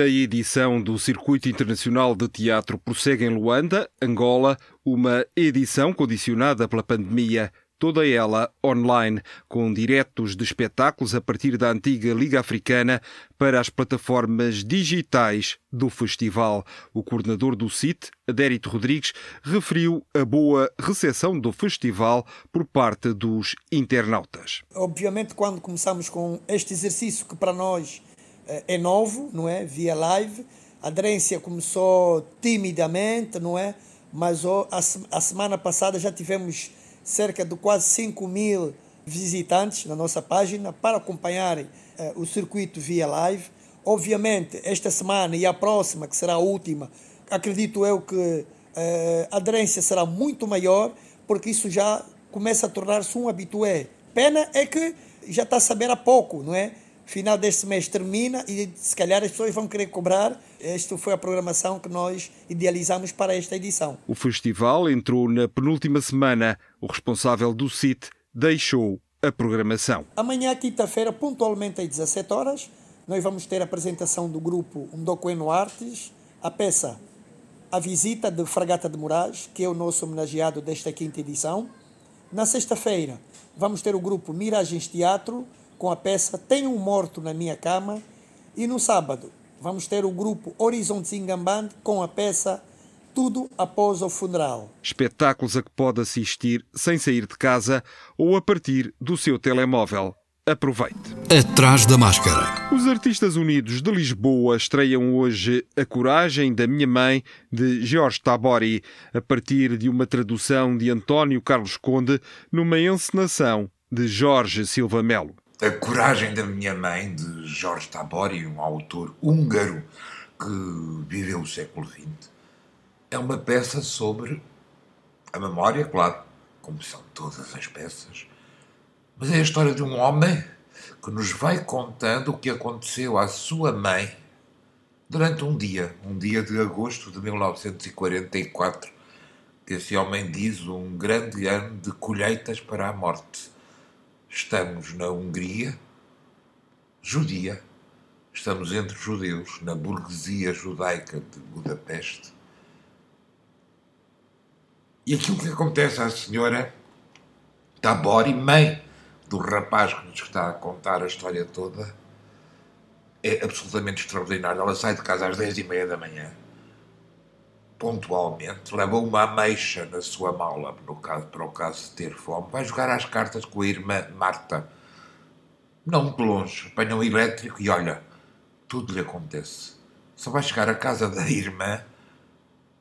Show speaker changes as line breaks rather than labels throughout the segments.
Quinta edição do Circuito Internacional de Teatro prossegue em Luanda, Angola, uma edição condicionada pela pandemia, toda ela online, com diretos de espetáculos a partir da antiga Liga Africana para as plataformas digitais do festival. O coordenador do CIT, Adérito Rodrigues, referiu a boa recepção do festival por parte dos internautas.
Obviamente, quando começamos com este exercício que para nós é novo, não é? Via live. A aderência começou timidamente, não é? Mas oh, a, a semana passada já tivemos cerca de quase 5 mil visitantes na nossa página para acompanharem eh, o circuito via live. Obviamente, esta semana e a próxima, que será a última, acredito eu que eh, a aderência será muito maior, porque isso já começa a tornar-se um habitué. Pena é que já está a saber há pouco, não é? Final deste mês termina e se calhar as pessoas vão querer cobrar. Esta foi a programação que nós idealizamos para esta edição.
O festival entrou na penúltima semana. O responsável do CIT deixou a programação.
Amanhã, quinta-feira, pontualmente às 17 horas, nós vamos ter a apresentação do grupo Undocueno Artes, a peça A Visita de Fragata de Moraes, que é o nosso homenageado desta quinta edição. Na sexta-feira, vamos ter o grupo Miragens Teatro, com a peça Tenho um Morto na Minha Cama. E no sábado vamos ter o grupo Horizonte Ingamband com a peça Tudo Após o Funeral.
Espetáculos a que pode assistir sem sair de casa ou a partir do seu telemóvel. Aproveite.
Atrás da máscara.
Os Artistas Unidos de Lisboa estreiam hoje A Coragem da Minha Mãe, de Jorge Tabori, a partir de uma tradução de António Carlos Conde, numa encenação de Jorge Silva Melo.
A Coragem da Minha Mãe, de Jorge Tabori, um autor húngaro que viveu o século XX, é uma peça sobre a memória, claro, como são todas as peças, mas é a história de um homem que nos vai contando o que aconteceu à sua mãe durante um dia, um dia de agosto de 1944, que esse homem diz um grande ano de colheitas para a morte Estamos na Hungria, judia, estamos entre judeus, na burguesia judaica de Budapeste. E aquilo que acontece à senhora Tabori, mãe do rapaz que nos está a contar a história toda, é absolutamente extraordinário. Ela sai de casa às dez e meia da manhã pontualmente, leva uma ameixa na sua mala, no caso, para o caso de ter fome, vai jogar às cartas com a irmã Marta. Não muito longe, apanha um elétrico e olha, tudo lhe acontece. Só vai chegar à casa da irmã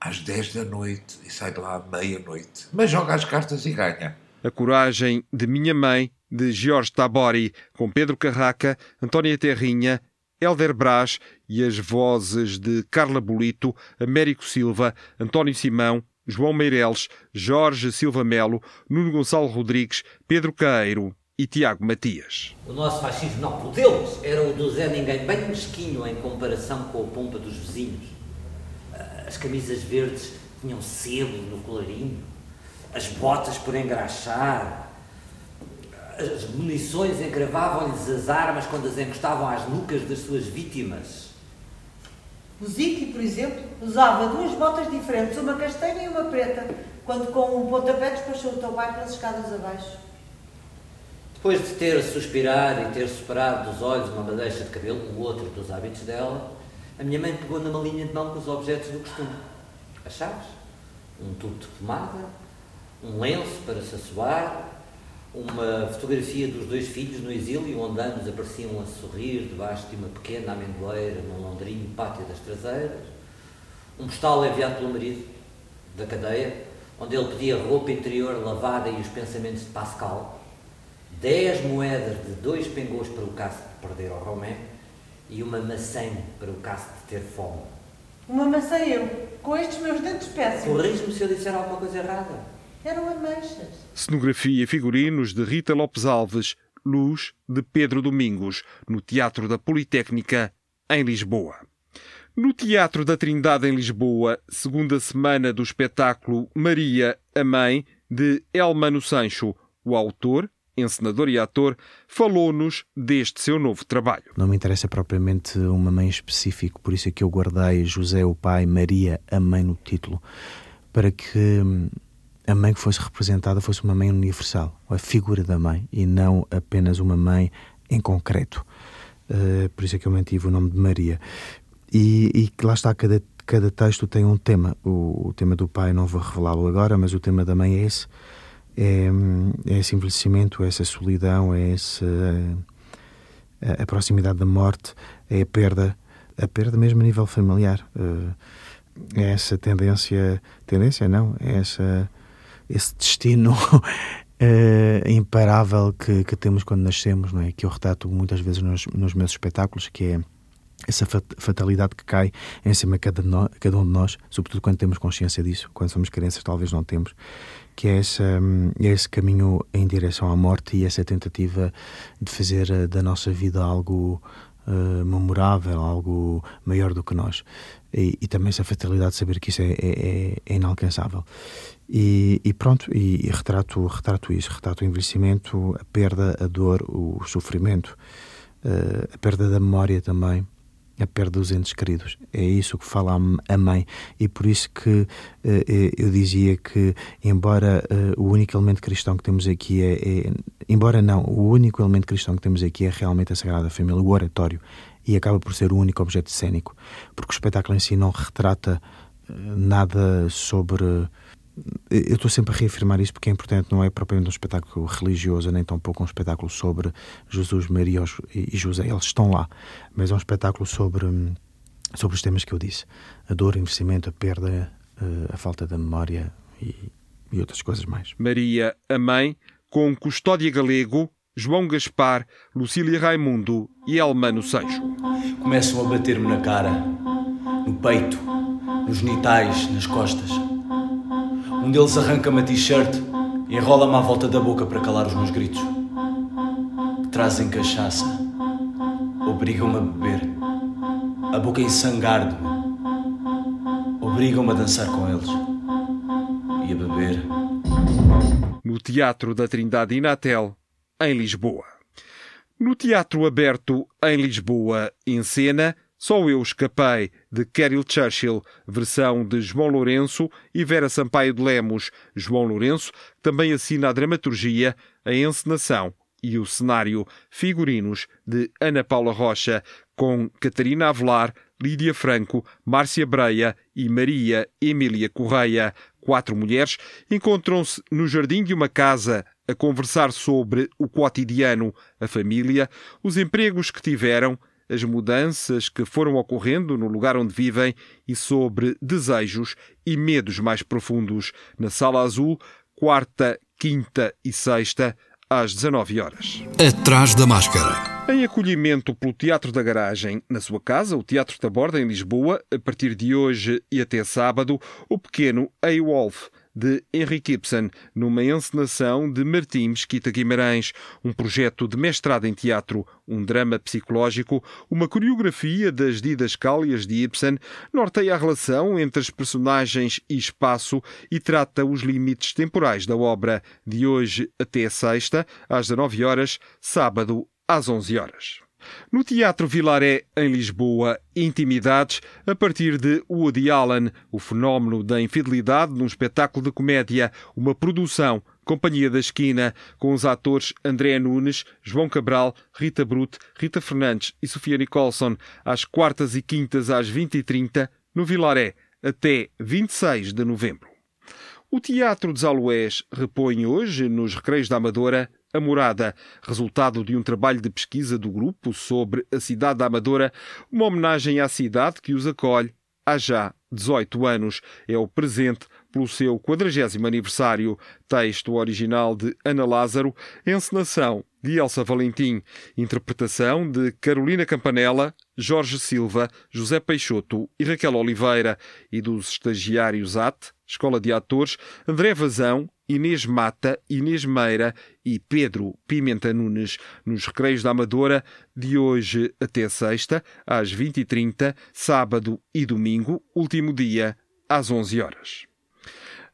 às 10 da noite e sai de lá à meia-noite. Mas joga as cartas e ganha.
A Coragem de Minha Mãe, de Jorge Tabori, com Pedro Carraca, Antónia Terrinha Helder Brás e as vozes de Carla Bolito, Américo Silva, António Simão, João Meireles, Jorge Silva Melo, Nuno Gonçalo Rodrigues, Pedro Caeiro e Tiago Matias.
O nosso fascismo, não, o deles, era o do Zé Ninguém, bem mesquinho em comparação com a pompa dos vizinhos. As camisas verdes tinham sebo no colarinho, as botas por engraxar, as munições encravavam-lhes as armas quando as encostavam às nucas das suas vítimas.
O Ziki, por exemplo, usava duas botas diferentes, uma castanha e uma preta, quando com um pontapé despachou o pai pelas escadas abaixo.
Depois de ter a suspirar e ter separado dos olhos uma madeixa de cabelo, o outro dos hábitos dela, a minha mãe pegou numa linha de mão com os objetos do costume. As chaves, um tubo de pomada, um lenço para se assoar, uma fotografia dos dois filhos no exílio, onde ambos apareciam a sorrir debaixo de uma pequena amendoeira num londrino pátio das traseiras, um postal enviado pelo marido da cadeia, onde ele pedia roupa interior lavada e os pensamentos de Pascal, 10 moedas de dois pengôs para o caso de perder ao Romé e uma maçã para o caso de ter fome.
Uma maçã eu, com estes meus dentes péssimos.
Corrijo-me se eu disser alguma coisa errada.
Eram ameixas.
Cenografia e figurinos de Rita Lopes Alves, luz de Pedro Domingos, no Teatro da Politécnica, em Lisboa. No Teatro da Trindade, em Lisboa, segunda semana do espetáculo Maria, a Mãe, de Elmano Sancho, o autor, encenador e ator, falou-nos deste seu novo trabalho.
Não me interessa propriamente uma mãe específica, por isso é que eu guardei José o pai, Maria a mãe no título, para que hum, a mãe que fosse representada fosse uma mãe universal, a figura da mãe, e não apenas uma mãe em concreto. Uh, por isso é que eu mantive o nome de Maria. E, e lá está, cada, cada texto tem um tema. O, o tema do pai não vou revelá-lo agora, mas o tema da mãe é esse. É, é esse envelhecimento, é essa solidão, é essa a, a proximidade da morte, é a perda, a perda mesmo a nível familiar. Uh, é essa tendência, tendência não, é essa, esse destino uh, imparável que, que, temos quando nascemos, não é? Que eu retrato muitas vezes nos, nos meus espetáculos, que é essa fatalidade que cai em cima de cada, no, cada um de nós, sobretudo quando temos consciência disso, quando somos crianças talvez não temos, que é esse, é esse caminho em direção à morte e essa tentativa de fazer eh, da nossa vida algo uh, memorável, algo maior do que nós. E, e, também essa fatalidade de saber que isso é, é, é inalcançável. E, e, pronto, e, e, retrato, retrato isso, retrato o envelhecimento, a perda, a dor, o sofrimento, uh, a perda da memória também a perda dos entes queridos. É isso que fala a mãe. E por isso que uh, eu dizia que, embora o único elemento cristão que temos aqui é, é, Embora não, o único elemento cristão que temos aqui é realmente a Sagrada Família, o oratório. E acaba por ser o único objeto cênico. Porque o espetáculo em si não retrata nada sobre eu estou sempre a reafirmar isso porque é importante, não é propriamente um espetáculo religioso, nem tampouco um espetáculo sobre Jesus, Maria e José, eles estão lá, mas é um espetáculo sobre, sobre os temas que eu disse: a dor, o envelhecimento, a perda, eh, a falta da memória e, e outras coisas mais.
Maria, a mãe, com Custódia Galego, João Gaspar, Lucília Raimundo e Elmano Seixo.
Começam a bater-me na cara, no peito, nos genitais, nas costas. Um deles arranca-me a t-shirt e enrola-me à volta da boca para calar os meus gritos. Trazem cachaça. Obrigam-me a beber. A boca ensangar-me. Obrigam-me a dançar com eles. E a beber.
No Teatro da Trindade Inatel, em Lisboa. No Teatro Aberto, em Lisboa, em cena, só Eu Escapei, de Carol Churchill, versão de João Lourenço e Vera Sampaio de Lemos. João Lourenço também assina a dramaturgia, a encenação e o cenário figurinos de Ana Paula Rocha, com Catarina Avelar, Lídia Franco, Márcia Breia e Maria Emília Correia. Quatro mulheres encontram-se no jardim de uma casa a conversar sobre o cotidiano, a família, os empregos que tiveram, as mudanças que foram ocorrendo no lugar onde vivem e sobre desejos e medos mais profundos. Na Sala Azul, quarta, quinta e sexta, às 19 horas.
Atrás da máscara.
Em acolhimento pelo Teatro da Garagem, na sua casa, o Teatro da Borda, em Lisboa, a partir de hoje e até sábado, o pequeno A-Wolf de Henrique Ibsen, numa encenação de Martim Mesquita Guimarães, um projeto de mestrado em teatro, um drama psicológico, uma coreografia das didascálias de Ibsen, norteia a relação entre as personagens e espaço e trata os limites temporais da obra, de hoje até sexta, às 19 horas, sábado às 11 horas. No Teatro Vilaré, em Lisboa, Intimidades, a partir de Woody Allen, o fenómeno da infidelidade num espetáculo de comédia, uma produção Companhia da Esquina, com os atores André Nunes, João Cabral, Rita Brute, Rita Fernandes e Sofia Nicholson, às quartas e quintas às 20h30, no Vilaré, até 26 de novembro. O Teatro dos Aloés repõe hoje, nos Recreios da Amadora, a Morada, resultado de um trabalho de pesquisa do grupo sobre a cidade da Amadora, uma homenagem à cidade que os acolhe há já 18 anos. É o presente pelo seu 40 aniversário. Texto original de Ana Lázaro, encenação de Elsa Valentim, interpretação de Carolina Campanella, Jorge Silva, José Peixoto e Raquel Oliveira, e dos estagiários AT, Escola de Atores, André Vazão, Inês Mata, Inês Meira e Pedro Pimenta Nunes, nos Recreios da Amadora, de hoje até sexta, às 20h30, sábado e domingo, último dia, às 11 horas.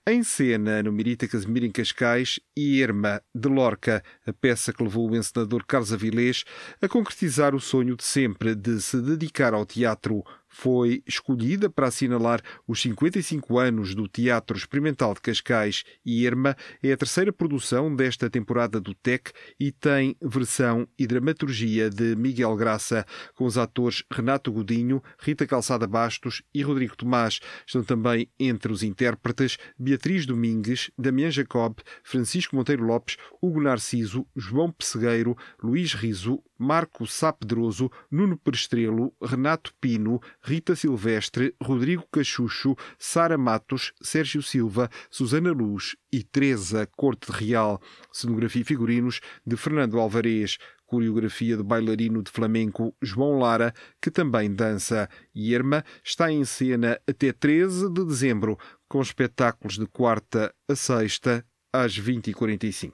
Em cena, no Mirita Casimir em Cascais, e Irma de Lorca, a peça que levou o encenador Carlos Avilés a concretizar o sonho de sempre de se dedicar ao teatro foi escolhida para assinalar os 55 anos do Teatro Experimental de Cascais e Irma é a terceira produção desta temporada do TEC e tem versão e dramaturgia de Miguel Graça, com os atores Renato Godinho, Rita Calçada Bastos e Rodrigo Tomás. Estão também entre os intérpretes Beatriz Domingues, Damião Jacob, Francisco Monteiro Lopes, Hugo Narciso, João Pessegueiro, Luís Riso, Marco Sapedroso, Nuno Perestrelo, Renato Pino, Rita Silvestre, Rodrigo Cachucho, Sara Matos, Sérgio Silva, Susana Luz e Teresa Corte Real. Cenografia e figurinos de Fernando Alvarez. Coreografia do bailarino de flamenco João Lara, que também dança. Irma está em cena até 13 de dezembro, com espetáculos de quarta a sexta às 20h45.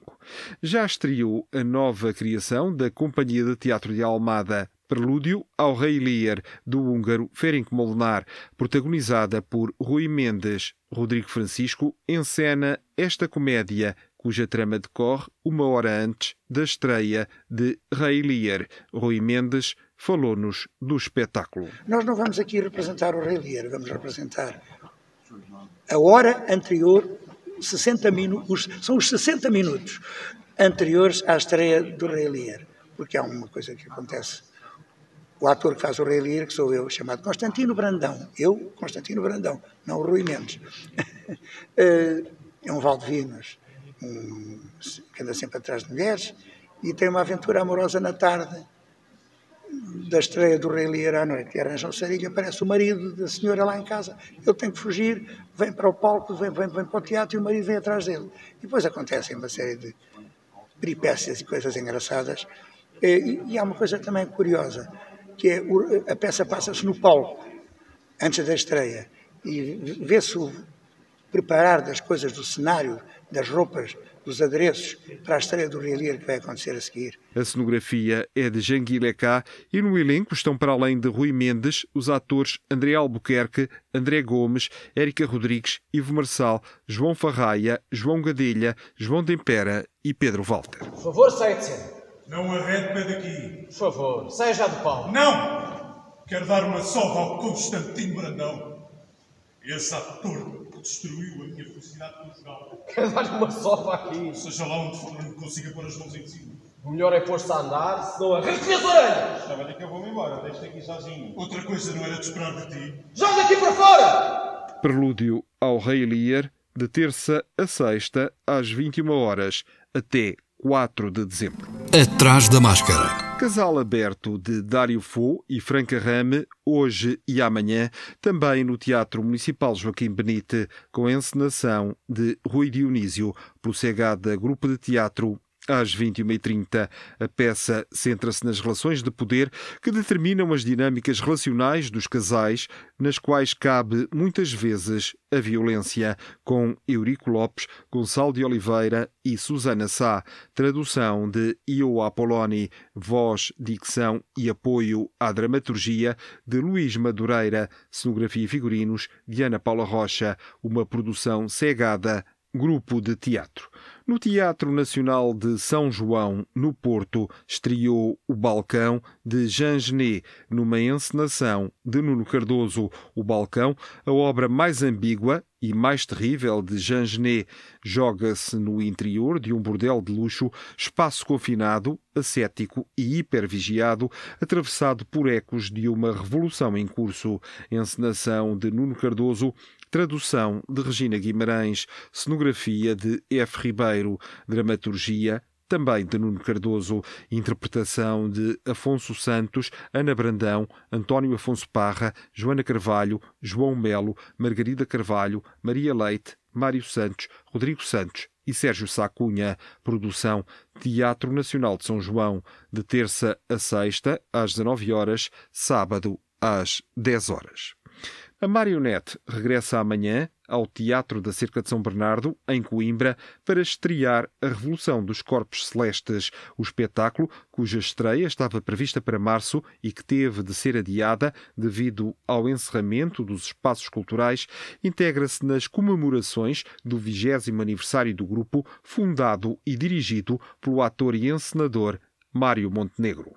Já estreou a nova criação da Companhia de Teatro de Almada, Prelúdio ao Rei Lear, do húngaro Ferenc Molnar, protagonizada por Rui Mendes. Rodrigo Francisco encena esta comédia, cuja trama decorre uma hora antes da estreia de Rei Lear. Rui Mendes falou-nos do espetáculo.
Nós não vamos aqui representar o Rei Lear, vamos representar a hora anterior 60 minutos, são os 60 minutos anteriores à estreia do Rei Lear, porque há uma coisa que acontece. O ator que faz o Rei Lear, que sou eu, chamado Constantino Brandão. Eu, Constantino Brandão, não o Rui Mendes. Eh, é um Valdevinos, um, que anda sempre atrás de mulheres, e tem uma aventura amorosa na tarde da estreia do Rei Lear à noite. E arranja um sarilho, aparece o marido da senhora lá em casa. Ele tem que fugir, vem para o palco, vem, vem, vem para o teatro e o marido vem atrás dele. E depois acontecem uma série de peripécias e coisas engraçadas. E, e há uma coisa também curiosa, que é a peça passa-se no palco, antes da estreia. E vê-se o preparar das coisas do cenário, das roupas, dos adereços para a estreia do Relier que vai acontecer a seguir.
A cenografia é de Jean Guilecá e no elenco estão, para além de Rui Mendes, os atores André Albuquerque, André Gomes, Érica Rodrigues, Ivo Marçal, João Farraia, João Gadelha, João Dempera e Pedro Walter.
Por favor, saia de cena.
Não arrede pé daqui.
Por favor, saia já do palco.
Não! Quero dar uma sova ao Constantino Brandão. Esse ator destruiu a minha felicidade conjugal.
Quer dar uma sopa aqui?
Seja lá onde for, não consiga pôr as mãos em cima.
O melhor é pôr-se a andar, senão arranco-lhe as orelhas!
Estava ali que eu vou-me embora, deixa aqui sozinho. Outra coisa não era de esperar de ti.
Joga daqui para fora!
Prelúdio ao Rei Lear, de terça a sexta, às 21 horas, até 4 de dezembro.
Atrás da máscara.
Casal aberto de Dário Fo e Franca Rame, hoje e amanhã, também no Teatro Municipal Joaquim Benite, com a encenação de Rui Dionísio, pelo Segada Grupo de Teatro às 21h30, a peça centra-se nas relações de poder que determinam as dinâmicas relacionais dos casais, nas quais cabe muitas vezes a violência, com Eurico Lopes, Gonçalo de Oliveira e Susana Sá. Tradução de Io Apoloni, voz, dicção e apoio à dramaturgia de Luís Madureira, cenografia e figurinos de Ana Paula Rocha, uma produção cegada, grupo de teatro. No Teatro Nacional de São João, no Porto, estreou O Balcão de Jean Genet, numa encenação de Nuno Cardoso. O Balcão, a obra mais ambígua e mais terrível de Jean Genet, joga-se no interior de um bordel de luxo, espaço confinado, ascético e hipervigiado, atravessado por ecos de uma revolução em curso. Encenação de Nuno Cardoso, tradução de Regina Guimarães, cenografia de F. Ribeiro, dramaturgia também de Nuno Cardoso, interpretação de Afonso Santos, Ana Brandão, António Afonso Parra, Joana Carvalho, João Melo, Margarida Carvalho, Maria Leite, Mário Santos, Rodrigo Santos e Sérgio Sacunha. Produção Teatro Nacional de São João, de terça a sexta, às 19 horas, sábado às 10 horas. A marionete regressa amanhã ao Teatro da Cerca de São Bernardo, em Coimbra, para estrear A Revolução dos Corpos Celestes, o espetáculo cuja estreia estava prevista para março e que teve de ser adiada devido ao encerramento dos espaços culturais, integra-se nas comemorações do 20 aniversário do grupo, fundado e dirigido pelo ator e encenador Mário Montenegro.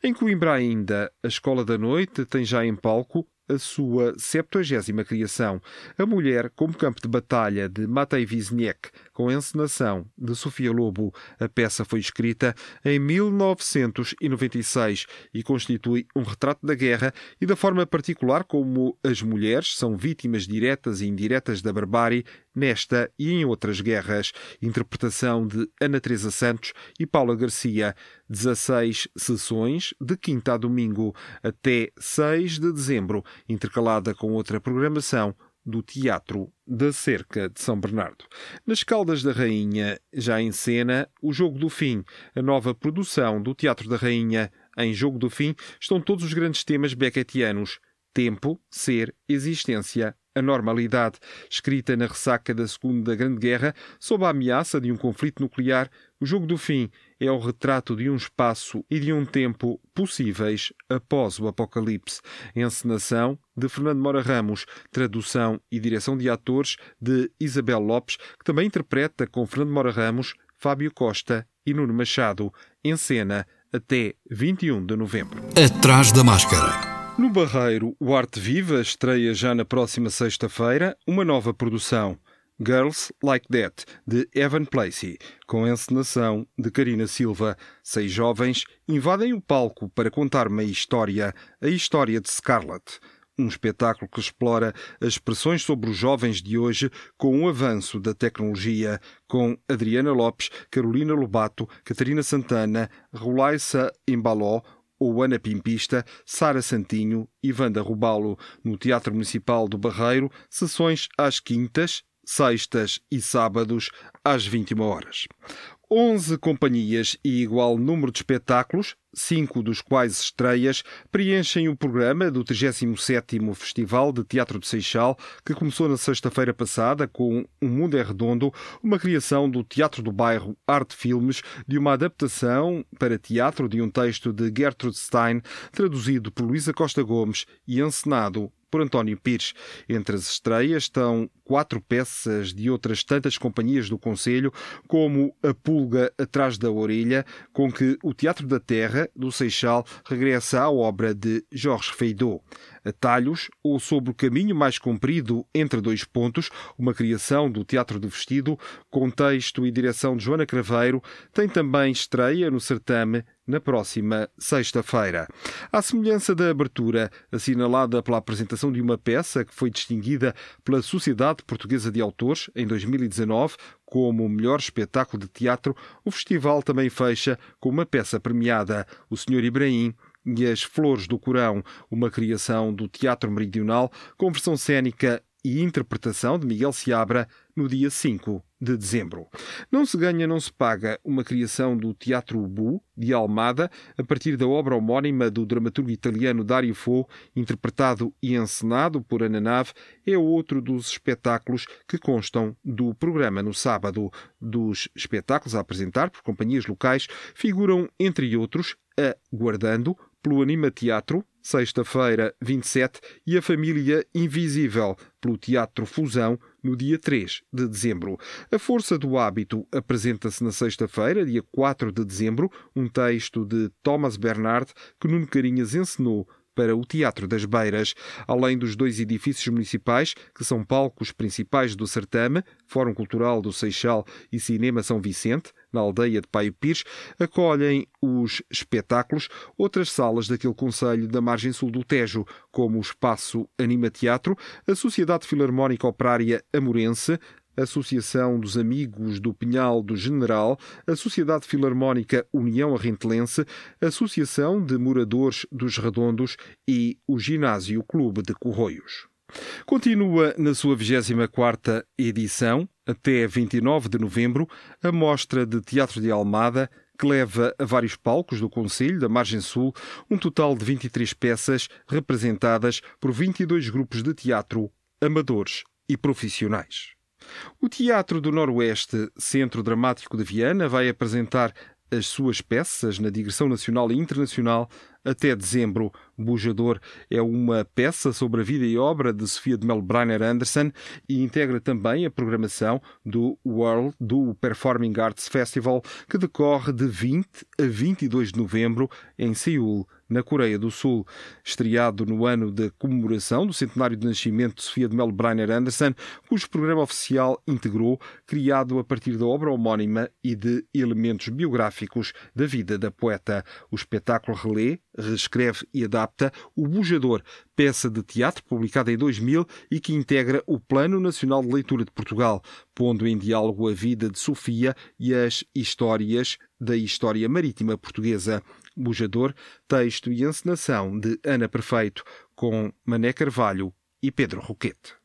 Em Coimbra ainda, a Escola da Noite tem já em palco a sua 70 criação, A Mulher como Campo de Batalha, de Matei Wisniewski, com encenação de Sofia Lobo. A peça foi escrita em 1996 e constitui um retrato da guerra e da forma particular como as mulheres são vítimas diretas e indiretas da barbárie nesta e em outras guerras. Interpretação de Ana Teresa Santos e Paula Garcia. 16 sessões, de quinta a domingo, até 6 de dezembro, intercalada com outra programação do Teatro da Cerca de São Bernardo. Nas Caldas da Rainha, já em cena, O Jogo do Fim, a nova produção do Teatro da Rainha. Em Jogo do Fim estão todos os grandes temas beckettianos: tempo, ser, existência, a normalidade, escrita na ressaca da Segunda Grande Guerra, sob a ameaça de um conflito nuclear, o jogo do fim é o retrato de um espaço e de um tempo possíveis após o apocalipse. Encenação de Fernando Mora Ramos, tradução e direção de atores de Isabel Lopes, que também interpreta com Fernando Mora Ramos, Fábio Costa e Nuno Machado, em cena até 21 de novembro.
Atrás da máscara.
No Barreiro, o Arte Viva estreia já na próxima sexta-feira uma nova produção, Girls Like That, de Evan Placey, com encenação de Karina Silva. Seis jovens invadem o palco para contar uma história, a história de Scarlett. Um espetáculo que explora as pressões sobre os jovens de hoje com o avanço da tecnologia, com Adriana Lopes, Carolina Lobato, Catarina Santana, Rolaissa Embaló, ou Ana Pimpista, Sara Santinho e Wanda Rubalo, no Teatro Municipal do Barreiro, sessões às quintas, sextas e sábados, às 21 horas. 11 companhias e igual número de espetáculos, cinco dos quais estreias, preenchem o programa do 37º Festival de Teatro de Seixal, que começou na sexta-feira passada com Um Mundo é Redondo, uma criação do Teatro do Bairro Arte Filmes, de uma adaptação para teatro de um texto de Gertrude Stein, traduzido por Luísa Costa Gomes e encenado por António Pires. Entre as estreias estão quatro peças de outras tantas companhias do Conselho, como A Pulga Atrás da Orelha, com que o Teatro da Terra, do Seixal, regressa à obra de Jorge Feidot. Atalhos, ou Sobre o Caminho Mais Comprido entre dois pontos, uma criação do Teatro do Vestido, com texto e direção de Joana Craveiro, tem também estreia no certame na próxima sexta-feira. À semelhança da abertura, assinalada pela apresentação de uma peça que foi distinguida pela Sociedade Portuguesa de Autores em 2019 como o melhor espetáculo de teatro, o festival também fecha com uma peça premiada, O Senhor Ibrahim, e As Flores do Corão, uma criação do Teatro Meridional com versão cênica e interpretação de Miguel Seabra no dia 5 de dezembro. Não se ganha, não se paga, uma criação do Teatro Bu, de Almada, a partir da obra homónima do dramaturgo italiano Dario Fo, interpretado e encenado por Ana Nave, é outro dos espetáculos que constam do programa no sábado. Dos espetáculos a apresentar por companhias locais figuram, entre outros, a Guardando, pelo Anima Teatro, sexta-feira 27, e A Família Invisível, pelo Teatro Fusão, no dia 3 de dezembro. A Força do Hábito apresenta-se na sexta-feira, dia 4 de dezembro, um texto de Thomas Bernard que Nuno Carinhas encenou para o Teatro das Beiras, além dos dois edifícios municipais, que são palcos principais do certame, Fórum Cultural do Seixal e Cinema São Vicente, na aldeia de Paio Pires, acolhem os espetáculos. Outras salas daquele Conselho da margem sul do Tejo, como o Espaço Anima Teatro, a Sociedade Filarmónica Operária Amorense, Associação dos Amigos do Pinhal do General, a Sociedade Filarmónica União Arrentelense, Associação de Moradores dos Redondos e o Ginásio Clube de Corroios. Continua na sua 24ª edição, até 29 de novembro, a Mostra de Teatro de Almada, que leva a vários palcos do Conselho da Margem Sul um total de 23 peças representadas por 22 grupos de teatro, amadores e profissionais. O Teatro do Noroeste, Centro Dramático de Viana, vai apresentar as suas peças na digressão nacional e internacional até dezembro. Bujador é uma peça sobre a vida e obra de Sofia de Melbreiner Anderson e integra também a programação do World do Performing Arts Festival, que decorre de 20 a 22 de novembro em Seul, na Coreia do Sul. Estreado no ano da comemoração do centenário de nascimento de Sofia de Melbreiner Anderson, cujo programa oficial integrou, criado a partir da obra homónima e de elementos biográficos da vida da poeta. O espetáculo relê, reescreve e adapta O Bujador, peça de teatro publicada em 2000 e que integra o Plano Nacional de Leitura de Portugal, pondo em diálogo a vida de Sofia e as histórias da história marítima portuguesa. Bujador, texto e encenação de Ana Perfeito, com Mané Carvalho e Pedro Roquete.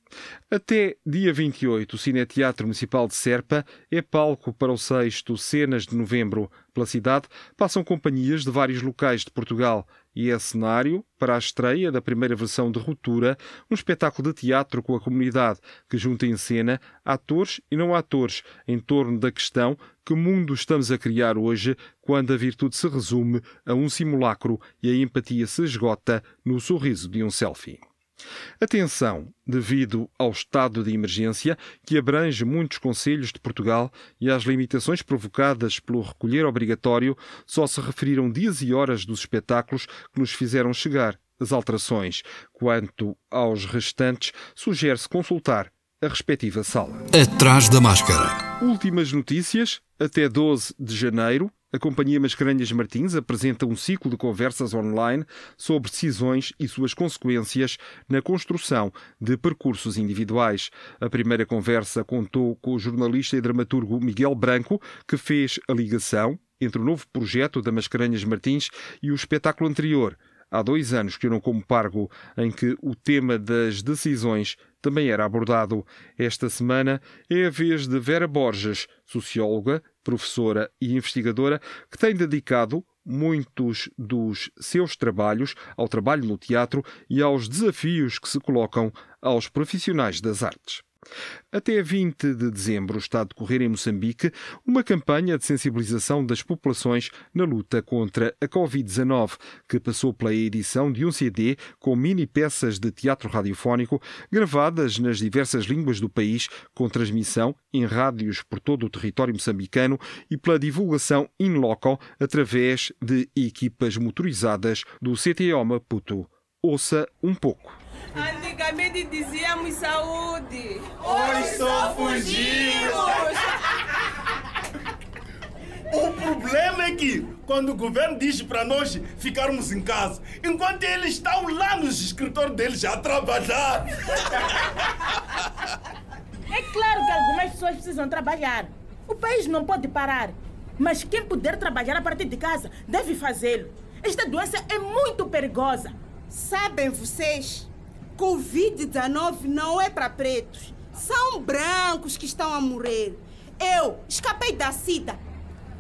Até dia 28, o Cineteatro Municipal de Serpa é palco para o sexto Cenas de Novembro. Pela cidade passam companhias de vários locais de Portugal e é cenário para a estreia da primeira versão de Ruptura, um espetáculo de teatro com a comunidade que junta em cena atores e não atores em torno da questão que mundo estamos a criar hoje quando a virtude se resume a um simulacro e a empatia se esgota no sorriso de um selfie. Atenção, devido ao estado de emergência que abrange muitos conselhos de Portugal e às limitações provocadas pelo recolher obrigatório, só se referiram dias e horas dos espetáculos que nos fizeram chegar as alterações. Quanto aos restantes, sugere-se consultar a respectiva sala.
Atrás da máscara.
Últimas notícias. Até 12 de janeiro, a Companhia Mascarenhas Martins apresenta um ciclo de conversas online sobre decisões e suas consequências na construção de percursos individuais. A primeira conversa contou com o jornalista e dramaturgo Miguel Branco, que fez a ligação entre o novo projeto da Mascarenhas Martins e o espetáculo anterior, há dois anos que eu não como pargo, em que o tema das decisões também era abordado. Esta semana é a vez de Vera Borges, socióloga, professora e investigadora, que tem dedicado muitos dos seus trabalhos ao trabalho no teatro e aos desafios que se colocam aos profissionais das artes. Até 20 de dezembro está a decorrer em Moçambique uma campanha de sensibilização das populações na luta contra a Covid-19, que passou pela edição de um CD com mini peças de teatro radiofónico gravadas nas diversas línguas do país, com transmissão em rádios por todo o território moçambicano e pela divulgação in loco através de equipas motorizadas do CTO Maputo. Ouça um pouco.
Antigamente dizíamos saúde.
Hoje só fugimos. O problema é que quando o governo diz para nós ficarmos em casa, enquanto eles estão lá nos escritórios deles a trabalhar.
É claro que algumas pessoas precisam trabalhar. O país não pode parar. Mas quem puder trabalhar a partir de casa deve fazê-lo. Esta doença é muito perigosa.
Sabem vocês? Covid-19 não é para pretos. São brancos que estão a morrer. Eu escapei da sida,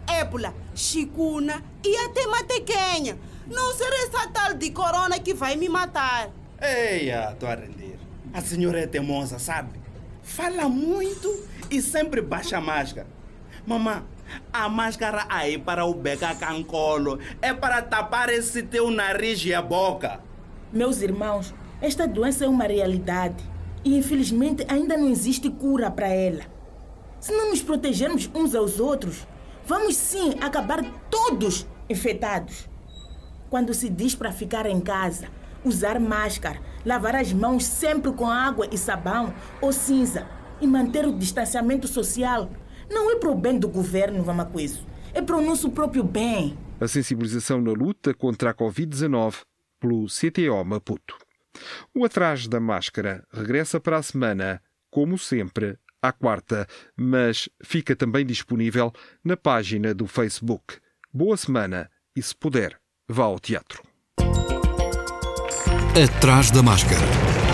ébola, chicuna e até matequenha. Não será essa tal de corona que vai me matar.
Eia, estou a render. A senhora é teimosa, sabe? Fala muito e sempre baixa a máscara. Mamã, a máscara aí para o beca cancolo é para tapar esse teu nariz e a boca.
Meus irmãos, esta doença é uma realidade e, infelizmente, ainda não existe cura para ela. Se não nos protegermos uns aos outros, vamos sim acabar todos infectados. Quando se diz para ficar em casa, usar máscara, lavar as mãos sempre com água e sabão ou cinza e manter o distanciamento social, não é para o bem do governo, isso. É para o nosso próprio bem.
A sensibilização na luta contra a Covid-19 pelo CTO Maputo. O Atrás da Máscara regressa para a semana, como sempre, à quarta, mas fica também disponível na página do Facebook. Boa semana e, se puder, vá ao teatro.
Atrás da Máscara.